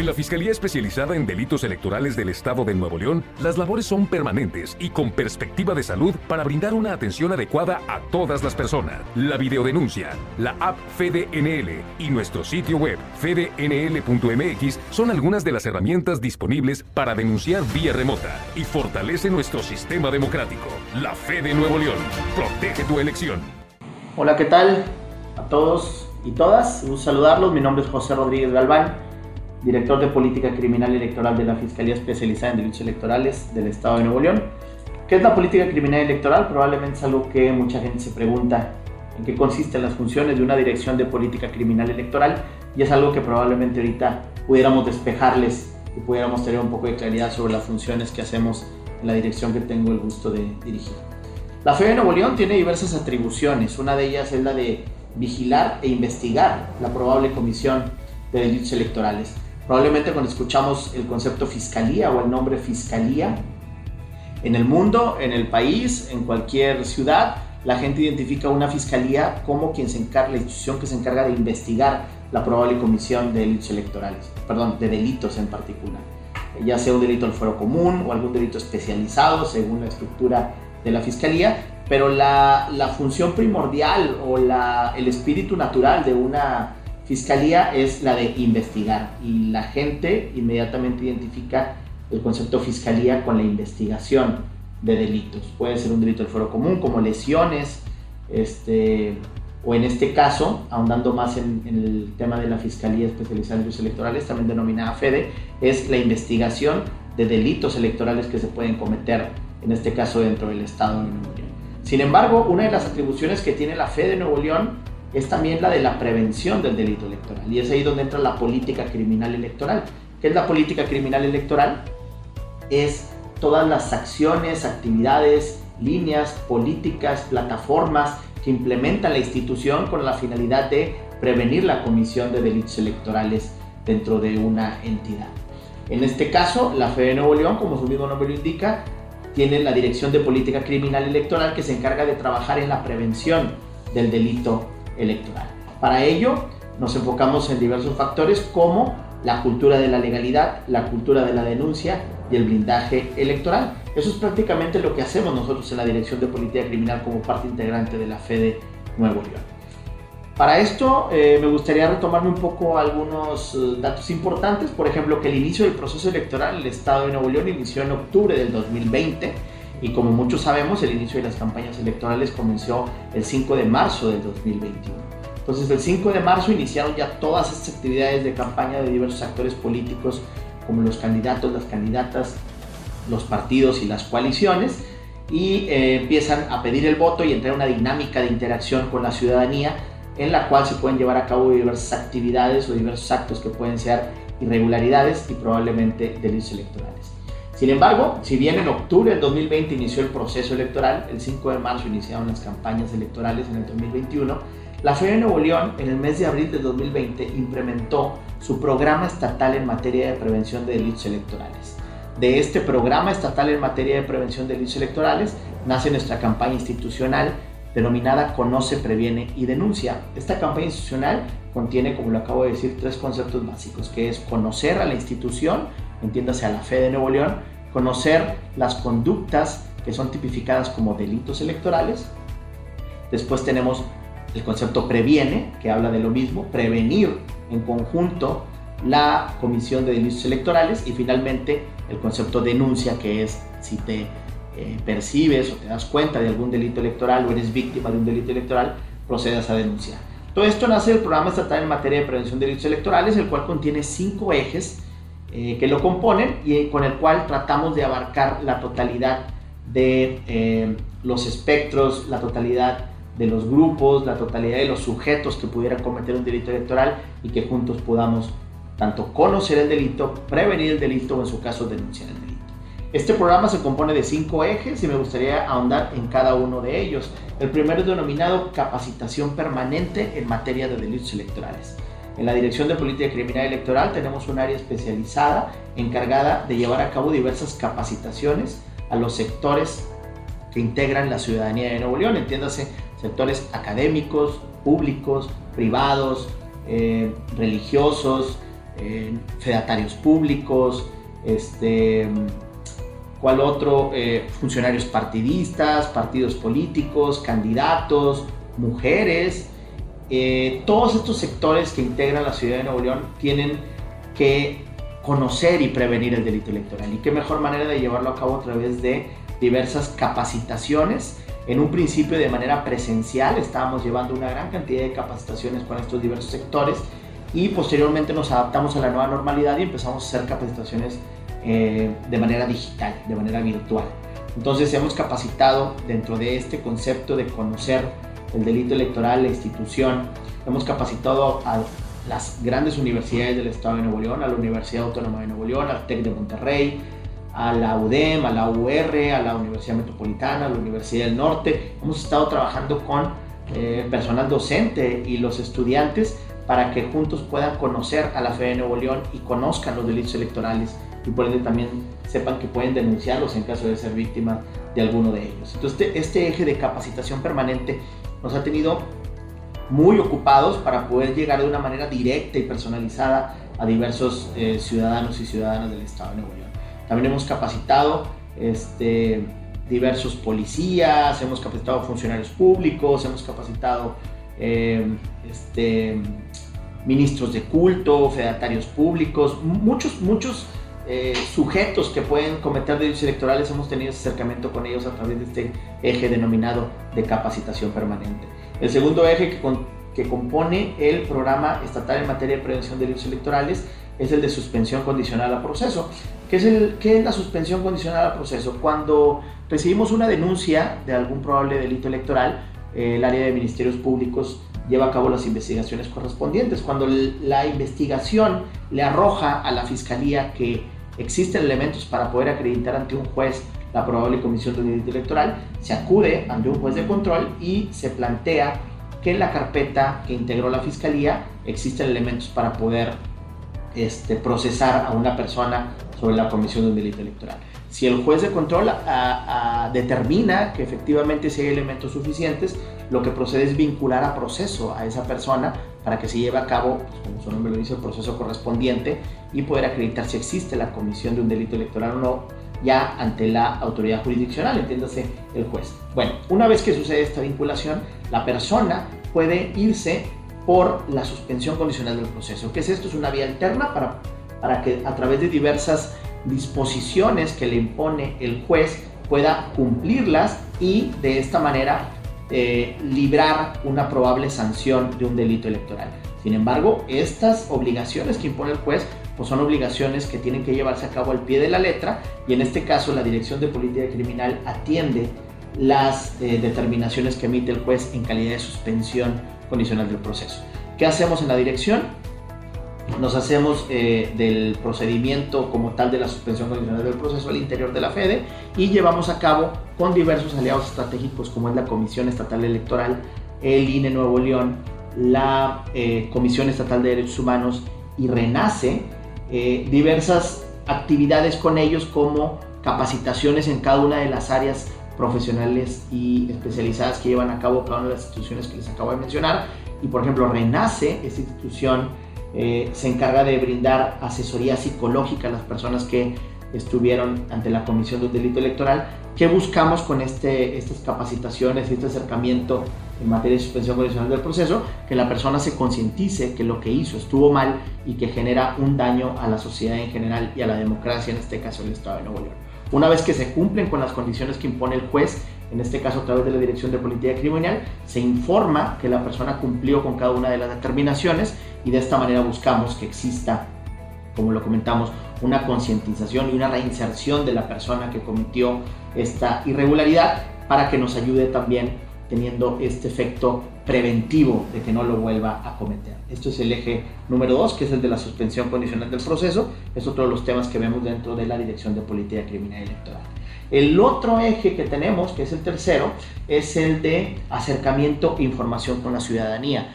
En la Fiscalía Especializada en Delitos Electorales del Estado de Nuevo León, las labores son permanentes y con perspectiva de salud para brindar una atención adecuada a todas las personas. La videodenuncia, la app FedeNL y nuestro sitio web fednl.mx son algunas de las herramientas disponibles para denunciar vía remota y fortalece nuestro sistema democrático. La Fe de Nuevo León. Protege tu elección. Hola, ¿qué tal? A todos y todas, un saludarlos. Mi nombre es José Rodríguez Galván director de Política Criminal Electoral de la Fiscalía Especializada en Delitos Electorales del Estado de Nuevo León. ¿Qué es la política criminal electoral? Probablemente es algo que mucha gente se pregunta en qué consisten las funciones de una dirección de política criminal electoral y es algo que probablemente ahorita pudiéramos despejarles y pudiéramos tener un poco de claridad sobre las funciones que hacemos en la dirección que tengo el gusto de dirigir. La FE de Nuevo León tiene diversas atribuciones, una de ellas es la de vigilar e investigar la probable comisión de delitos electorales. Probablemente cuando escuchamos el concepto fiscalía o el nombre fiscalía, en el mundo, en el país, en cualquier ciudad, la gente identifica una fiscalía como quien se encarga, la institución que se encarga de investigar la probable comisión de delitos electorales, perdón, de delitos en particular, ya sea un delito al fuero común o algún delito especializado según la estructura de la fiscalía, pero la, la función primordial o la, el espíritu natural de una Fiscalía es la de investigar y la gente inmediatamente identifica el concepto fiscalía con la investigación de delitos. Puede ser un delito del foro común como lesiones, este, o en este caso, ahondando más en, el tema de la Fiscalía Especializada en Delitos Electorales, también denominada FEDE, es la investigación de delitos electorales que se pueden cometer, en este caso dentro del Estado de Nuevo León. Sin embargo, una de las atribuciones que tiene la FEDE Nuevo León es también la de la prevención del delito electoral. Y es ahí donde entra la política criminal electoral. ¿Qué es la política criminal electoral? Es todas las acciones, actividades, líneas, políticas, plataformas que implementa la institución con la finalidad de prevenir la comisión de delitos electorales dentro de una entidad. En este caso, la FE de Nuevo León, como su mismo nombre lo indica, tiene la Dirección de Política Criminal Electoral que se encarga de trabajar en la prevención del delito electoral. Para ello, nos enfocamos en diversos factores como la cultura de la legalidad, la cultura de la denuncia y el blindaje electoral. Eso es prácticamente lo que hacemos nosotros en la Dirección de Política Criminal como parte integrante de la FEDE Nuevo León. Para esto eh, me gustaría retomarme un poco algunos eh, datos importantes, por ejemplo que el inicio del proceso electoral en el Estado de Nuevo León inició en octubre del 2020 y como muchos sabemos, el inicio de las campañas electorales comenzó el 5 de marzo del 2021. Entonces, el 5 de marzo iniciaron ya todas estas actividades de campaña de diversos actores políticos, como los candidatos, las candidatas, los partidos y las coaliciones, y eh, empiezan a pedir el voto y entrar en una dinámica de interacción con la ciudadanía, en la cual se pueden llevar a cabo diversas actividades o diversos actos que pueden ser irregularidades y probablemente delitos electorales. Sin embargo, si bien en octubre del 2020 inició el proceso electoral, el 5 de marzo iniciaron las campañas electorales en el 2021, la FED de Nuevo León en el mes de abril del 2020 implementó su programa estatal en materia de prevención de delitos electorales. De este programa estatal en materia de prevención de delitos electorales nace nuestra campaña institucional denominada Conoce, Previene y Denuncia. Esta campaña institucional contiene, como lo acabo de decir, tres conceptos básicos, que es conocer a la institución, entiéndase a la fe de Nuevo León, conocer las conductas que son tipificadas como delitos electorales. Después tenemos el concepto previene, que habla de lo mismo, prevenir en conjunto la comisión de delitos electorales y finalmente el concepto denuncia, que es si te eh, percibes o te das cuenta de algún delito electoral o eres víctima de un delito electoral, procedas a denunciar. Todo esto nace del programa estatal en materia de prevención de delitos electorales, el cual contiene cinco ejes eh, que lo componen y con el cual tratamos de abarcar la totalidad de eh, los espectros, la totalidad de los grupos, la totalidad de los sujetos que pudieran cometer un delito electoral y que juntos podamos tanto conocer el delito, prevenir el delito o en su caso denunciar el delito. Este programa se compone de cinco ejes y me gustaría ahondar en cada uno de ellos. El primero es denominado capacitación permanente en materia de delitos electorales. En la Dirección de Política Criminal Electoral tenemos un área especializada encargada de llevar a cabo diversas capacitaciones a los sectores que integran la ciudadanía de Nuevo León, entiéndase sectores académicos, públicos, privados, eh, religiosos, eh, fedatarios públicos, este, ¿cuál otro? Eh, funcionarios partidistas, partidos políticos, candidatos, mujeres. Eh, todos estos sectores que integran la ciudad de Nuevo León tienen que conocer y prevenir el delito electoral. Y qué mejor manera de llevarlo a cabo a través de diversas capacitaciones. En un principio de manera presencial estábamos llevando una gran cantidad de capacitaciones con estos diversos sectores y posteriormente nos adaptamos a la nueva normalidad y empezamos a hacer capacitaciones eh, de manera digital, de manera virtual. Entonces hemos capacitado dentro de este concepto de conocer el delito electoral, la institución, hemos capacitado a las grandes universidades del Estado de Nuevo León, a la Universidad Autónoma de Nuevo León, al TEC de Monterrey, a la UDEM, a la UR, a la Universidad Metropolitana, a la Universidad del Norte. Hemos estado trabajando con eh, personal docente y los estudiantes para que juntos puedan conocer a la fe de Nuevo León y conozcan los delitos electorales y por ende también sepan que pueden denunciarlos en caso de ser víctimas de alguno de ellos. Entonces este, este eje de capacitación permanente nos ha tenido muy ocupados para poder llegar de una manera directa y personalizada a diversos eh, ciudadanos y ciudadanas del Estado de Nuevo León. También hemos capacitado este, diversos policías, hemos capacitado funcionarios públicos, hemos capacitado eh, este, ministros de culto, fedatarios públicos, muchos, muchos eh, sujetos que pueden cometer delitos electorales, hemos tenido ese acercamiento con ellos a través de este eje denominado de capacitación permanente. El segundo eje que, que compone el programa estatal en materia de prevención de delitos electorales es el de suspensión condicional al proceso. ¿Qué es, el, ¿Qué es la suspensión condicional al proceso? Cuando recibimos una denuncia de algún probable delito electoral, eh, el área de ministerios públicos lleva a cabo las investigaciones correspondientes. Cuando la investigación le arroja a la fiscalía que existen elementos para poder acreditar ante un juez la probable comisión de un delito electoral, se acude ante un juez de control y se plantea que en la carpeta que integró la fiscalía existen elementos para poder este, procesar a una persona sobre la comisión de un delito electoral. Si el juez de control determina que efectivamente si hay elementos suficientes, lo que procede es vincular a proceso a esa persona para que se lleve a cabo, pues, como su nombre lo dice, el proceso correspondiente y poder acreditar si existe la comisión de un delito electoral o no ya ante la autoridad jurisdiccional, entiéndase el juez. Bueno, una vez que sucede esta vinculación, la persona puede irse por la suspensión condicional del proceso. ¿Qué es esto? Es una vía alterna para, para que a través de diversas disposiciones que le impone el juez pueda cumplirlas y de esta manera eh, librar una probable sanción de un delito electoral. Sin embargo, estas obligaciones que impone el juez pues son obligaciones que tienen que llevarse a cabo al pie de la letra y en este caso la Dirección de Política Criminal atiende las eh, determinaciones que emite el juez en calidad de suspensión condicional del proceso. ¿Qué hacemos en la dirección? Nos hacemos eh, del procedimiento como tal de la suspensión condicional del proceso al interior de la FEDE y llevamos a cabo con diversos aliados estratégicos como es la Comisión Estatal Electoral, el INE Nuevo León, la eh, Comisión Estatal de Derechos Humanos y RENACE, eh, diversas actividades con ellos como capacitaciones en cada una de las áreas profesionales y especializadas que llevan a cabo cada una de las instituciones que les acabo de mencionar. Y por ejemplo, Renace, esta institución, eh, se encarga de brindar asesoría psicológica a las personas que estuvieron ante la comisión de un delito electoral. ¿Qué buscamos con este, estas capacitaciones y este acercamiento en materia de suspensión condicional del proceso, que la persona se concientice que lo que hizo estuvo mal y que genera un daño a la sociedad en general y a la democracia, en este caso el Estado de Nuevo León. Una vez que se cumplen con las condiciones que impone el juez, en este caso a través de la Dirección de Política Criminal, se informa que la persona cumplió con cada una de las determinaciones y de esta manera buscamos que exista, como lo comentamos, una concientización y una reinserción de la persona que cometió esta irregularidad para que nos ayude también teniendo este efecto preventivo de que no lo vuelva a cometer. Esto es el eje número dos, que es el de la suspensión condicional del proceso. Es otro de los temas que vemos dentro de la Dirección de Política Criminal Electoral. El otro eje que tenemos, que es el tercero, es el de acercamiento e información con la ciudadanía.